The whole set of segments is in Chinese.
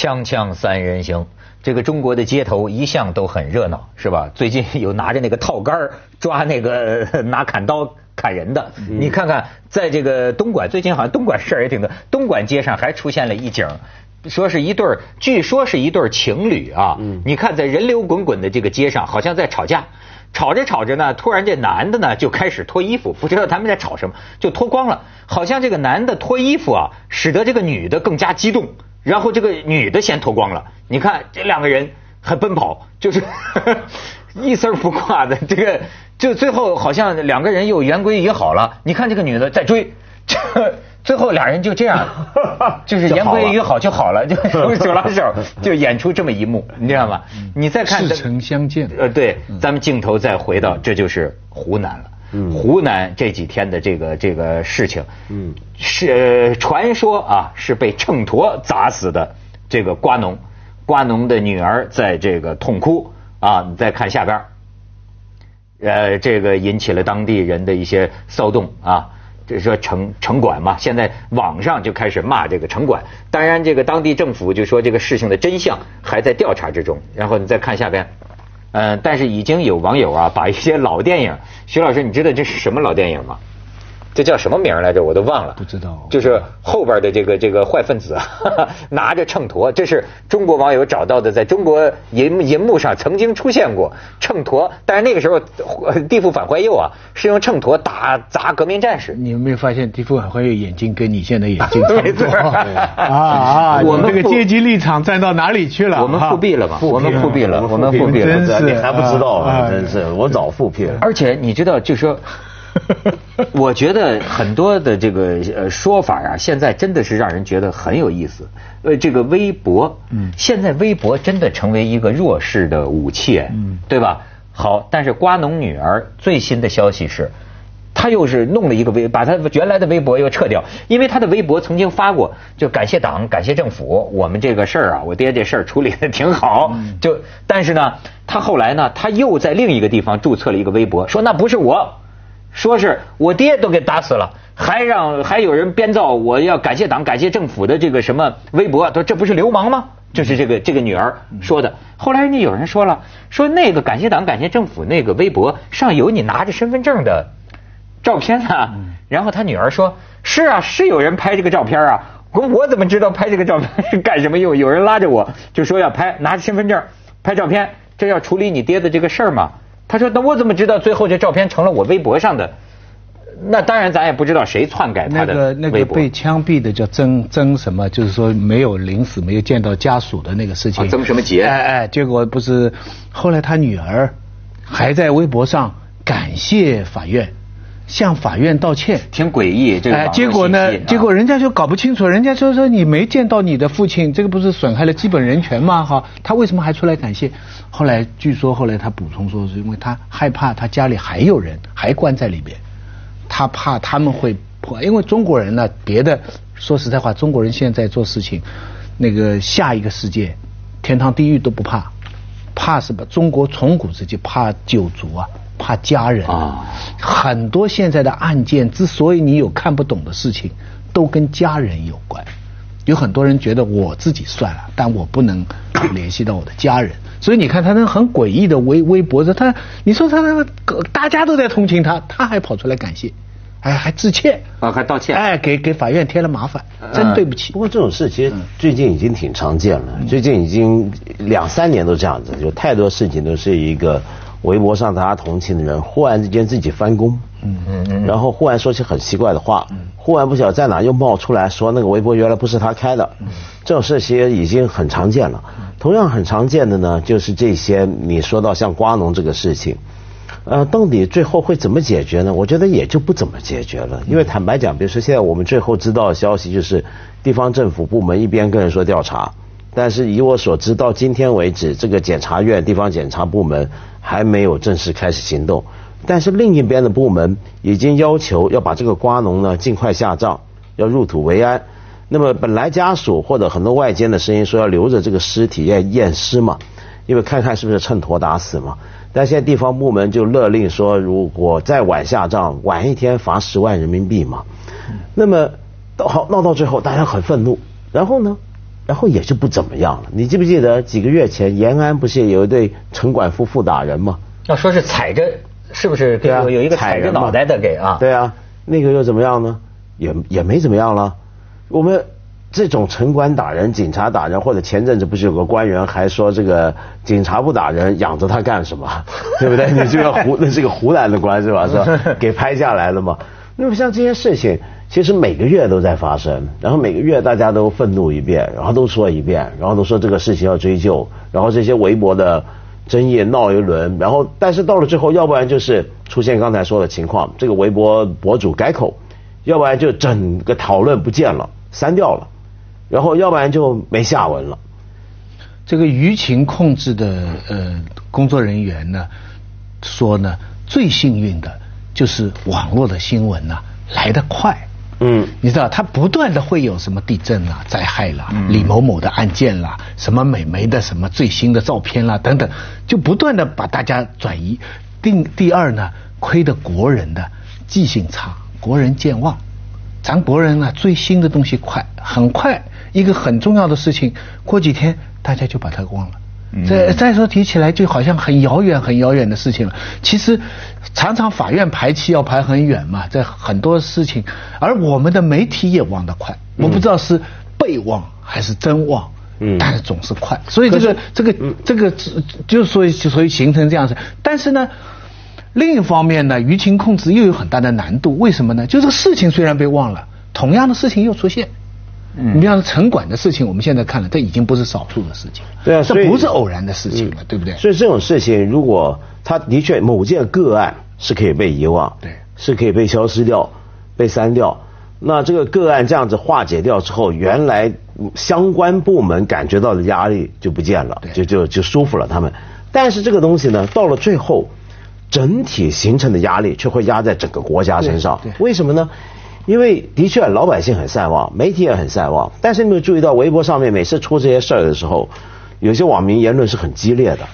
锵锵三人行，这个中国的街头一向都很热闹，是吧？最近有拿着那个套杆儿抓那个 拿砍刀砍人的，你看看，在这个东莞，最近好像东莞事儿也挺多，东莞街上还出现了一景。说是一对儿，据说是一对儿情侣啊。你看，在人流滚滚的这个街上，好像在吵架。吵着吵着呢，突然这男的呢就开始脱衣服，不知道他们在吵什么，就脱光了。好像这个男的脱衣服啊，使得这个女的更加激动，然后这个女的先脱光了。你看这两个人还奔跑，就是 一丝不挂的。这个就最后好像两个人又言归于好了。你看这个女的在追。这 最后俩人就这样，就是言归于好就好了，就手拉手就演出这么一幕，你知道吗？你再看似曾相见。呃，对，咱们镜头再回到，这就是湖南了。嗯，湖南这几天的这个这个事情，嗯，是传说啊，是被秤砣砸死的这个瓜农，瓜农的女儿在这个痛哭啊。你再看下边，呃，这个引起了当地人的一些骚动啊。就是说城城管嘛，现在网上就开始骂这个城管。当然，这个当地政府就说这个事情的真相还在调查之中。然后你再看下边，嗯，但是已经有网友啊，把一些老电影，徐老师，你知道这是什么老电影吗？这叫什么名来着？我都忘了。不知道。就是后边的这个这个坏分子 拿着秤砣，这是中国网友找到的，在中国银银幕上曾经出现过秤砣，但是那个时候地富反坏右啊，是用秤砣打砸革命战士。你有没有发现地富反坏右眼睛跟你现在眼睛差不多？啊啊！我们这个阶级立场站到哪里去了？我们复辟了嘛？我们复辟了，我们复辟了。真是你还不知道啊！真是我早复辟了。而且你知道，就说。我觉得很多的这个呃说法啊，现在真的是让人觉得很有意思。呃，这个微博，嗯，现在微博真的成为一个弱势的武器，嗯，对吧？好，但是瓜农女儿最新的消息是，她又是弄了一个微，把她原来的微博又撤掉，因为她的微博曾经发过，就感谢党，感谢政府，我们这个事儿啊，我爹这事儿处理的挺好。就但是呢，她后来呢，她又在另一个地方注册了一个微博，说那不是我。说是我爹都给打死了，还让还有人编造我要感谢党、感谢政府的这个什么微博，说这不是流氓吗？就是这个这个女儿说的。后来人家有人说了，说那个感谢党、感谢政府那个微博上有你拿着身份证的照片啊。然后他女儿说：“是啊，是有人拍这个照片啊。我我怎么知道拍这个照片是干什么用？有人拉着我就说要拍，拿着身份证拍照片，这要处理你爹的这个事儿吗？”他说：“那我怎么知道最后这照片成了我微博上的？那当然，咱也不知道谁篡改他的那个那个被枪毙的叫曾曾什么，就是说没有临死，没有见到家属的那个事情。曾什么杰？哎哎，结果不是后来他女儿还在微博上感谢法院。”向法院道歉，挺诡异。这个，结果呢？结果人家就搞不清楚，人家就说你没见到你的父亲，这个不是损害了基本人权吗？哈，他为什么还出来感谢？后来据说后来他补充说，是因为他害怕他家里还有人还关在里边，他怕他们会破。因为中国人呢，别的说实在话，中国人现在做事情，那个下一个世界，天堂地狱都不怕，怕什么？中国从古至今怕九族啊。怕家人啊，很多现在的案件之所以你有看不懂的事情，都跟家人有关。有很多人觉得我自己算了，但我不能联系到我的家人。所以你看他那很诡异的微微博，他你说他那个大家都在同情他，他还跑出来感谢，哎还致歉啊还道歉，哎给给法院添了麻烦，真对不起。不过这种事其实最近已经挺常见了，最近已经两三年都这样子，有太多事情都是一个。微博上大家同情的人，忽然之间自己翻工，嗯嗯嗯，然后忽然说起很奇怪的话，嗯，忽然不晓得在哪又冒出来说那个微博原来不是他开的，嗯，这种事其实已经很常见了。同样很常见的呢，就是这些你说到像瓜农这个事情，呃，到底最后会怎么解决呢？我觉得也就不怎么解决了，因为坦白讲，比如说现在我们最后知道的消息就是，地方政府部门一边跟人说调查。但是以我所知，到今天为止，这个检察院、地方检察部门还没有正式开始行动。但是另一边的部门已经要求要把这个瓜农呢尽快下葬，要入土为安。那么本来家属或者很多外间的声音说要留着这个尸体验验尸嘛，因为看看是不是秤砣打死嘛。但现在地方部门就勒令说，如果再晚下葬，晚一天罚十万人民币嘛。那么到好闹到最后，大家很愤怒。然后呢？然后也就不怎么样了。你记不记得几个月前延安不是有一对城管夫妇打人吗？要说是踩着，是不是？对啊，有一个踩着脑袋的给啊。对啊，那个又怎么样呢？也也没怎么样了。我们这种城管打人、警察打人，或者前阵子不是有个官员还说这个警察不打人，养着他干什么？对不对？你这个湖那是个湖南的官是吧？是吧？给拍下来了嘛？那么像这些事情，其实每个月都在发生，然后每个月大家都愤怒一遍，然后都说一遍，然后都说这个事情要追究，然后这些微博的争议闹一轮，然后但是到了最后，要不然就是出现刚才说的情况，这个微博博主改口，要不然就整个讨论不见了，删掉了，然后要不然就没下文了。这个舆情控制的呃工作人员呢，说呢，最幸运的就是网络的新闻呢、来得快。嗯，你知道，他不断的会有什么地震啦、灾害啦、李某某的案件啦、什么美眉的什么最新的照片啦等等，就不断的把大家转移。第第二呢，亏得国人的记性差，国人健忘。咱国人呢，最新的东西快，很快一个很重要的事情，过几天大家就把它忘了。再再说提起来，就好像很遥远、很遥远的事情了。其实，常常法院排期要排很远嘛，在很多事情，而我们的媒体也忘得快。我不知道是被忘还是真忘，嗯但是总是快。所以这个这个这个就所以所以形成这样子。但是呢。另一方面呢，舆情控制又有很大的难度。为什么呢？就这个事情虽然被忘了，同样的事情又出现。嗯，你比方说城管的事情，我们现在看了，这已经不是少数的事情了。对啊，这不是偶然的事情了，对不对？所以这种事情，如果它的确某件个案是可以被遗忘，对是可以被消失掉、被删掉，那这个个案这样子化解掉之后，原来相关部门感觉到的压力就不见了对，就就就舒服了他们。但是这个东西呢，到了最后，整体形成的压力却会压在整个国家身上。为什么呢？因为的确老百姓很善忘，媒体也很善忘，但是你有没有注意到微博上面每次出这些事儿的时候，有些网民言论是很激烈的，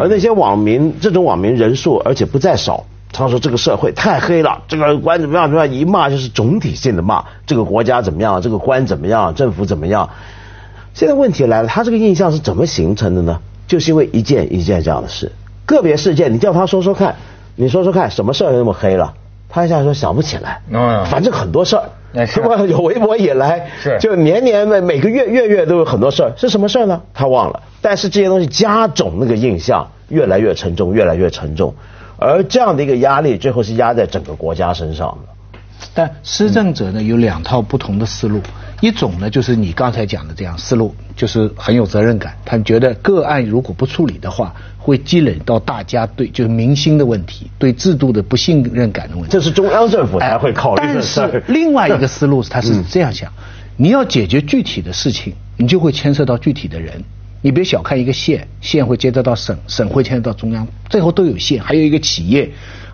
而那些网民这种网民人数而且不在少。他说这个社会太黑了，这个官怎么样怎么样，一骂就是总体性的骂，这个国家怎么样，这个官怎么样，政府怎么样。现在问题来了，他这个印象是怎么形成的呢？就是因为一件一件这样的事，个别事件，你叫他说说看，你说说看，什么事儿那么黑了？他一下说想不起来，嗯反正很多事儿，哎是吧？有微博以来，是就年年每每个月月月都有很多事儿，是什么事儿呢？他忘了，但是这些东西加重那个印象，越来越沉重，越来越沉重，而这样的一个压力，最后是压在整个国家身上的。但施政者呢有两套不同的思路，一种呢就是你刚才讲的这样思路，就是很有责任感，他们觉得个案如果不处理的话，会积累到大家对就是民心的问题，对制度的不信任感的问题。这是中央政府才会考虑的但是。另外一个 思路，他嗯是这样想：你要解决具体的事情，你就会牵涉到具体的人。你别小看一个县，县会接得到省，省会牵涉到中央，最后都有县，还有一个企业，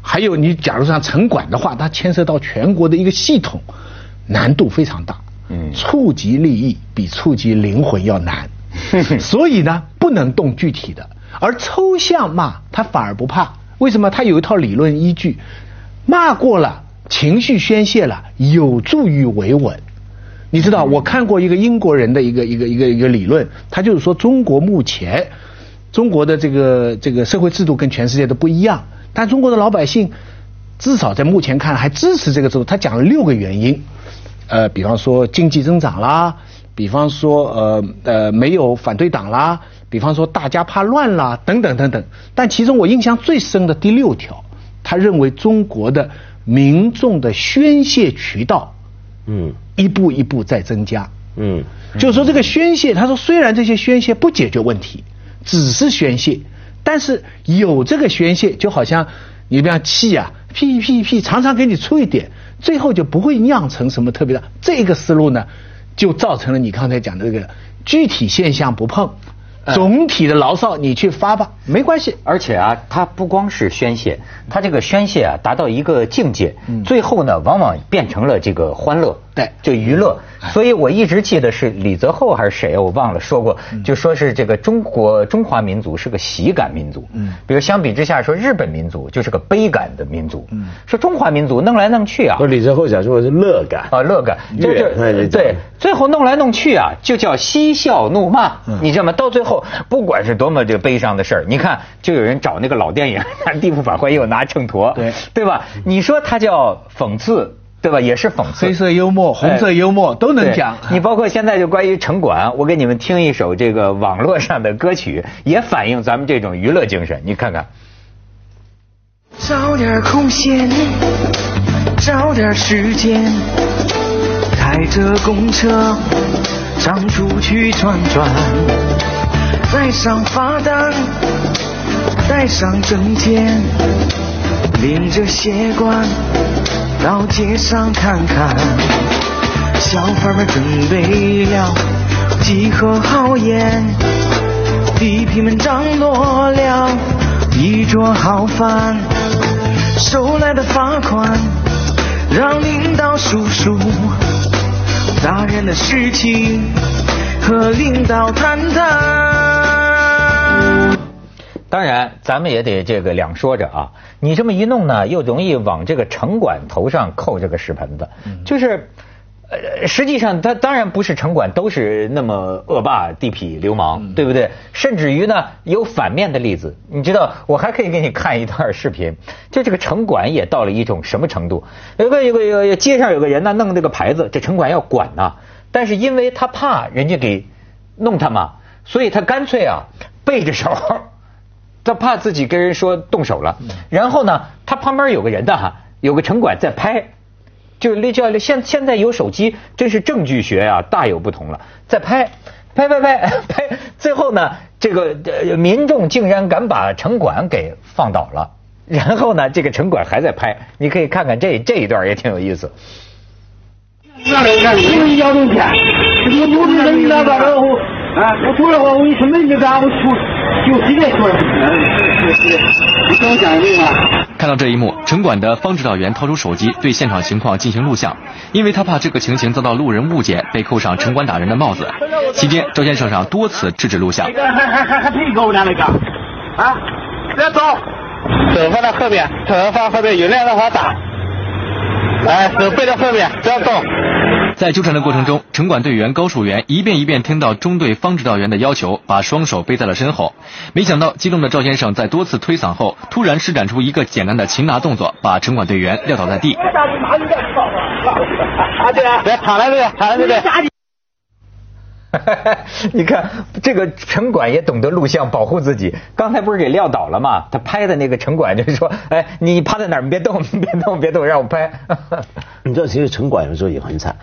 还有你假如像城管的话，它牵涉到全国的一个系统，难度非常大。嗯触及利益比触及灵魂要难，所以呢，不能动具体的，而抽象骂他反而不怕。为什么？他有一套理论依据，骂过了，情绪宣泄了，有助于维稳。你知道，我看过一个英国人的一个一个一个一个理论，他就是说中国目前中国的这个这个社会制度跟全世界都不一样，但中国的老百姓至少在目前看还支持这个制度。他讲了六个原因，呃，比方说经济增长啦，比方说呃呃没有反对党啦，比方说大家怕乱啦，等等等等。但其中我印象最深的第六条，他认为中国的民众的宣泄渠道。嗯一步一步在增加。嗯就是说这个宣泄，他说虽然这些宣泄不解决问题，只是宣泄，但是有这个宣泄，就好像你比方气啊，屁屁屁，常常给你出一点，最后就不会酿成什么特别的。这个思路呢，就造成了你刚才讲的这个具体现象不碰，总体的牢骚你去发吧，没关系。而且啊，它不光是宣泄，它这个宣泄啊达到一个境界，最后呢，往往变成了这个欢乐。对就娱乐。所以我一直记得是李泽厚还是谁，我忘了说过，就说是这个中国中华民族是个喜感民族。嗯，比如相比之下说日本民族就是个悲感的民族。嗯，说中华民族弄来弄去啊不，是李泽厚讲说是乐感啊，乐感，就是对，最后弄来弄去啊，就叫嬉笑怒骂。你知道吗？到最后，不管是多么这个悲伤的事儿，你看，就有人找那个老电影《地府法官》，又拿秤砣，对对吧？你说他叫讽刺，对吧？也是讽刺。黑色幽默、红色幽默都能讲。你包括现在就关于城管，我给你们听一首这个网络上的歌曲，也反映咱们这种娱乐精神。你看看，找点空闲，找点时间，开着公车上出去转转，带上罚单，带上证件，拎着鞋罐到街上看看。小贩们准备了几盒好烟，地痞们张罗了一桌好饭，收来的罚款让领导数数，大人的事情和领导谈谈。当然咱们也得这个两说着啊。你这么一弄呢，又容易往这个城管头上扣这个屎盆子，就是。呃，实际上，他当然不是城管都是那么恶霸、地痞、流氓，对不对？甚至于呢，有反面的例子。你知道，我还可以给你看一段视频，就这个城管也到了一种什么程度？有个有个有个街上有个人呢，弄这个牌子，这城管要管呐，但是因为他怕人家给弄他嘛，所以他干脆啊背着手。他怕自己跟人说动手了，然后呢，他旁边有个人的哈，有个城管在拍，就那叫现现在有手机，真是证据学啊，大有不同了，在拍，拍拍拍 拍，最后呢，这个呃民众竟然敢把城管给放倒了，然后呢，这个城管还在拍，你可以看看这这一段也挺有意思。啊，我出来话，我一出门就干，我出就直接出来，你跟我讲？看到这一幕，城管的方指导员掏出手机对现场情况进行录像，因为他怕这个情形遭到路人误解，被扣上城管打人的帽子。期间，赵先生上多次制止录像这。个还还还还配给我俩那个，啊，别走，手放在后面，手放后面，有人让他打，哎，手背在后面，不要动。在纠缠的过程中，城管队员高树元一遍一遍听到中队方指导员的要求，把双手背在了身后。没想到，激动的赵先生在多次推搡后，突然施展出一个简单的擒拿动作，把城管队员撂倒在地。啊，对啊，别躺在这里，躺在这里。你看这个城管也懂得录像保护自己。刚才不是给撂倒了吗？他拍的那个城管就是说：“哎，你趴在哪儿？你别动，别动，别动，让我拍。你知道，其实城管有时候也很惨，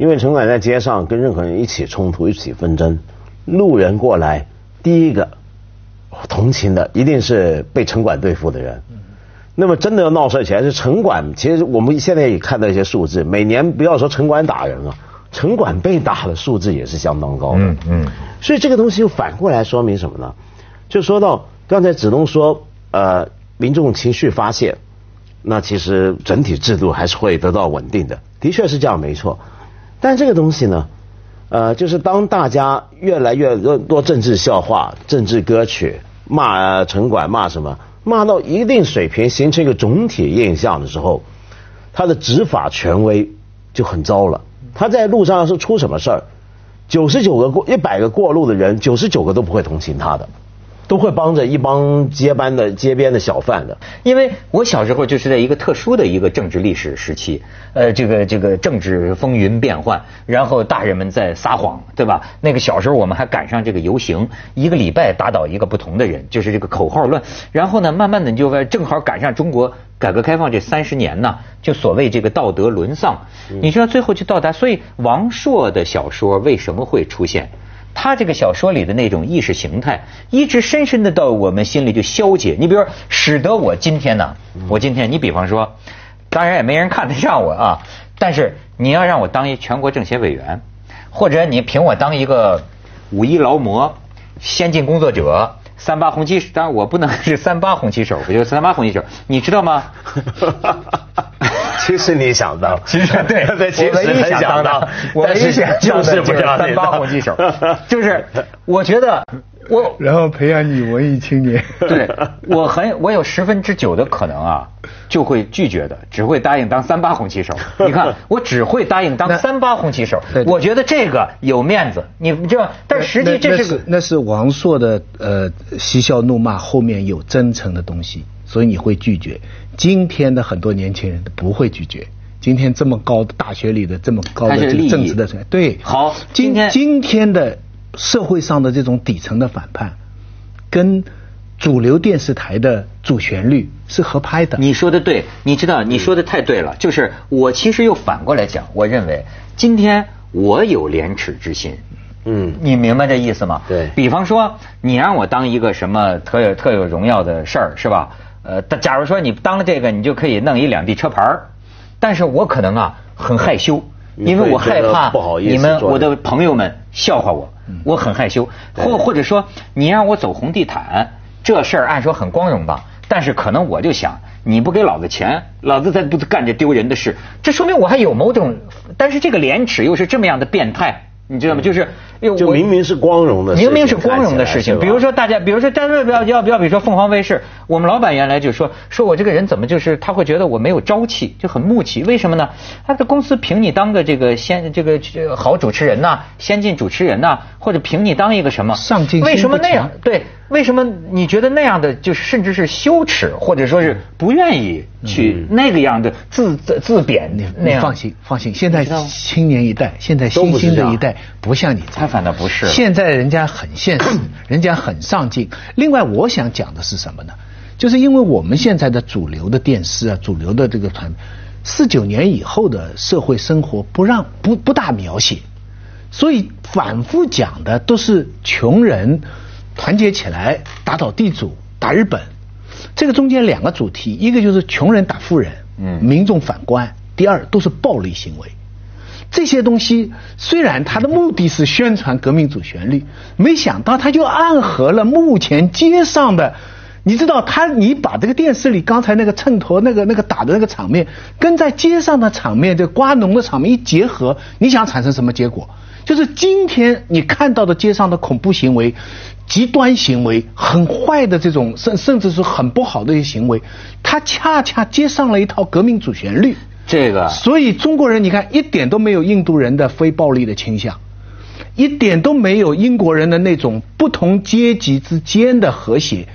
因为城管在街上跟任何人一起冲突、一起纷争，路人过来，第一个同情的一定是被城管对付的人。那么真的要闹事起来，是城管。其实我们现在也看到一些数字，每年不要说城管打人了，城管被打的数字也是相当高的。嗯嗯所以这个东西又反过来说明什么呢？就说到刚才子东说，呃，民众情绪发泄，那其实整体制度还是会得到稳定的，的确是这样，没错。但这个东西呢，呃，就是当大家越来越多多政治笑话、政治歌曲骂城管骂什么，骂到一定水平，形成一个总体印象的时候，他的执法权威就很糟了。他在路上要是出什么事儿，九十九个过一百个过路的人，九十九个都不会同情他的，都会帮着一帮街班的街边的小贩的。因为我小时候就是在一个特殊的一个政治历史时期，呃，这个这个政治风云变幻，然后大人们在撒谎，对吧？那个小时候我们还赶上这个游行，一个礼拜打倒一个不同的人，就是这个口号乱。然后呢，慢慢的你就正好赶上中国改革开放这三十年呢，就所谓这个道德沦丧，你知道最后就到达，所以王朔的小说为什么会出现？他这个小说里的那种意识形态，一直深深的到我们心里就消解。你比如说，使得我今天呢，我今天，你比方说，当然也没人看得上我啊，但是你要让我当一全国政协委员，或者你评我当一个五一劳模、先进工作者。三八红旗，当然我不能是三八红旗手，我就是三八红旗手，你知道吗？其实你想当，其实对，对，其实很想当的，我唯一想就是不让三八红旗手，就是我觉得我然后培养你文艺青年。对我很我有十分之九的可能啊，就会拒绝的，只会答应当三八红旗手。你看，我只会答应当三八红旗手对。我觉得这个有面子，你你知道，但实际这是个那是王朔的呃嬉笑怒骂后面有真诚的东西，所以你会拒绝。今天的很多年轻人不会拒绝。今天这么高的大学里的这么高的政治的成对，好今今天今天的社会上的这种底层的反叛，跟主流电视台的主旋律是合拍的。你说的对，你知道你说的太对了。就是我其实又反过来讲，我认为今天我有廉耻之心。嗯，你明白这意思吗？对比方说，你让我当一个什么特有特有荣耀的事儿，是吧？呃，但假如说你当了这个，你就可以弄一两地车牌儿但是我可能啊很害羞，因为我害怕不好意思你们我的朋友们笑话我，我很害羞。或或者说，你让我走红地毯，这事儿按说很光荣吧，但是可能我就想，你不给老子钱，老子才不干这丢人的事。这说明我还有某种，但是这个廉耻又是这么样的变态。你知道吗？就是，因为就明明是光荣的事情，明明是光荣的事情，比如说大家，比如说，但是不要要不要，比如说凤凰卫视，我们老板原来就说，说我这个人怎么就是他会觉得我没有朝气，就很木气，为什么呢？他的公司凭你当个这个先这个这个好主持人呐、先进主持人呐、或者凭你当一个什么？上进心为什么那样？对，为什么你觉得那样的就是甚至是羞耻，或者说是不愿意去那个样的自自自贬你那样？你放心，放心，现在青年一代，现在都新兴的一代不像你，他反倒不是现在人家很现实，人家很上进。另外，我想讲的是什么呢？就是因为我们现在的主流的电视啊，主流的这个团，四九年以后的社会生活不让不不大描写，所以反复讲的都是穷人团结起来打倒地主、打日本。这个中间两个主题，一个就是穷人打富人，嗯民众反官；第二都是暴力行为。这些东西虽然它的目的是宣传革命主旋律，没想到它就暗合了目前街上的。你知道他，你把这个电视里刚才那个秤砣、那个那个打的那个场面，跟在街上的场面、这瓜农的场面一结合，你想产生什么结果？就是今天你看到的街上的恐怖行为、极端行为、很坏的这种，甚甚至是很不好的一些行为，它恰恰接上了一套革命主旋律。这个。所以中国人，你看一点都没有印度人的非暴力的倾向，一点都没有英国人的那种不同阶级之间的和谐。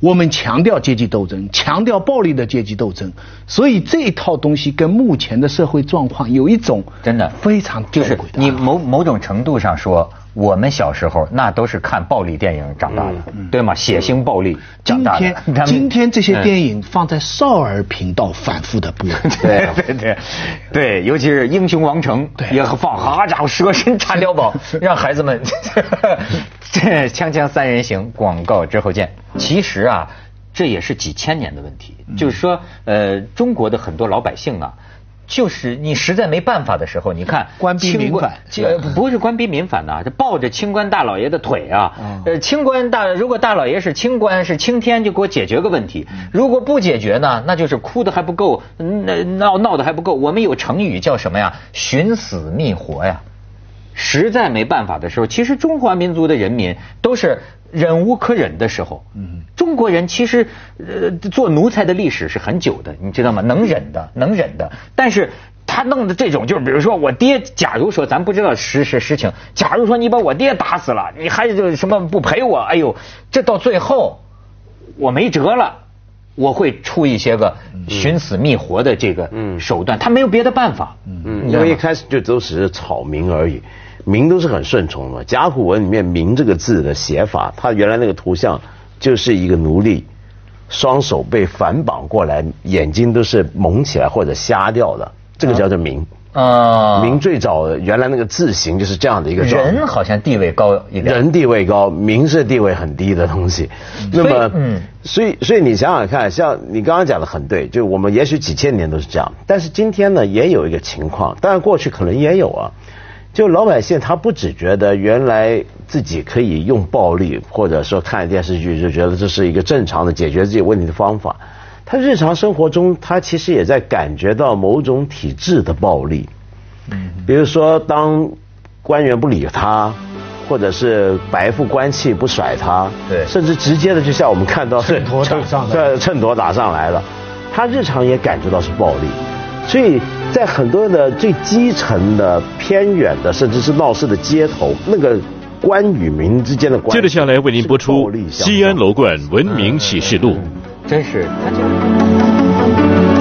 我们强调阶级斗争，强调暴力的阶级斗争，所以这一套东西跟目前的社会状况有一种真的。非常就是你某某种程度上说，我们小时候那都是看暴力电影长大的，对吗？血腥暴力长大的。今天今天这些嗯电影放在少儿频道反复的播，对对对对，尤其是《英雄王城》也放，好家伙，蛇身插碉堡，让孩子们 这锵锵三人行广告之后见。其实啊，这也是几千年的问题，就是说，呃，中国的很多老百姓啊。就是你实在没办法的时候，你看 官逼民反呃不是官逼民反呐、这抱着清官大老爷的腿啊，嗯呃，清官大如果大老爷是清官是青天，就给我解决个问题。如果不解决呢，那就是哭的还不够，那闹闹的还不够。我们有成语叫什么呀？寻死觅活呀。实在没办法的时候，其实中华民族的人民都是忍无可忍的时候。嗯，中国人其实呃做奴才的历史是很久的，你知道吗？能忍的，能忍的。但是他弄的这种，就是比如说我爹，假如说咱不知道实实实情，假如说你把我爹打死了，你还就什么不赔我？哎呦，这到最后我没辙了。我会出一些个寻死觅活的这个嗯手段，他没有别的办法。嗯，因为一开始就都只是草民而已，民都是很顺从的。甲骨文里面“民”这个字的写法，它原来那个图像就是一个奴隶，双手被反绑过来，眼睛都是蒙起来或者瞎掉的，这个叫做“民”。啊民最早原来那个字形就是这样的一个状态。人好像地位高一点。人地位高，民是地位很低的东西。那么，嗯所以所以你想想看，像你刚刚讲的很对，就我们也许几千年都是这样，但是今天呢，也有一个情况，当然过去可能也有啊。就老百姓他不只觉得原来自己可以用暴力，或者说看电视剧就觉得这是一个正常的解决自己问题的方法，他日常生活中，他其实也在感觉到某种体制的暴力。嗯，比如说当官员不理他，或者是白富官气不甩他，对。甚至直接的，就像我们看到是秤砣打上来。对，秤砣打上来了，他日常也感觉到是暴力，所以在很多的最基层的、偏远的，甚至是闹市的街头，那个官与民之间的关系，接着下来为您播出《西安楼冠文明启示录》。真是他这个。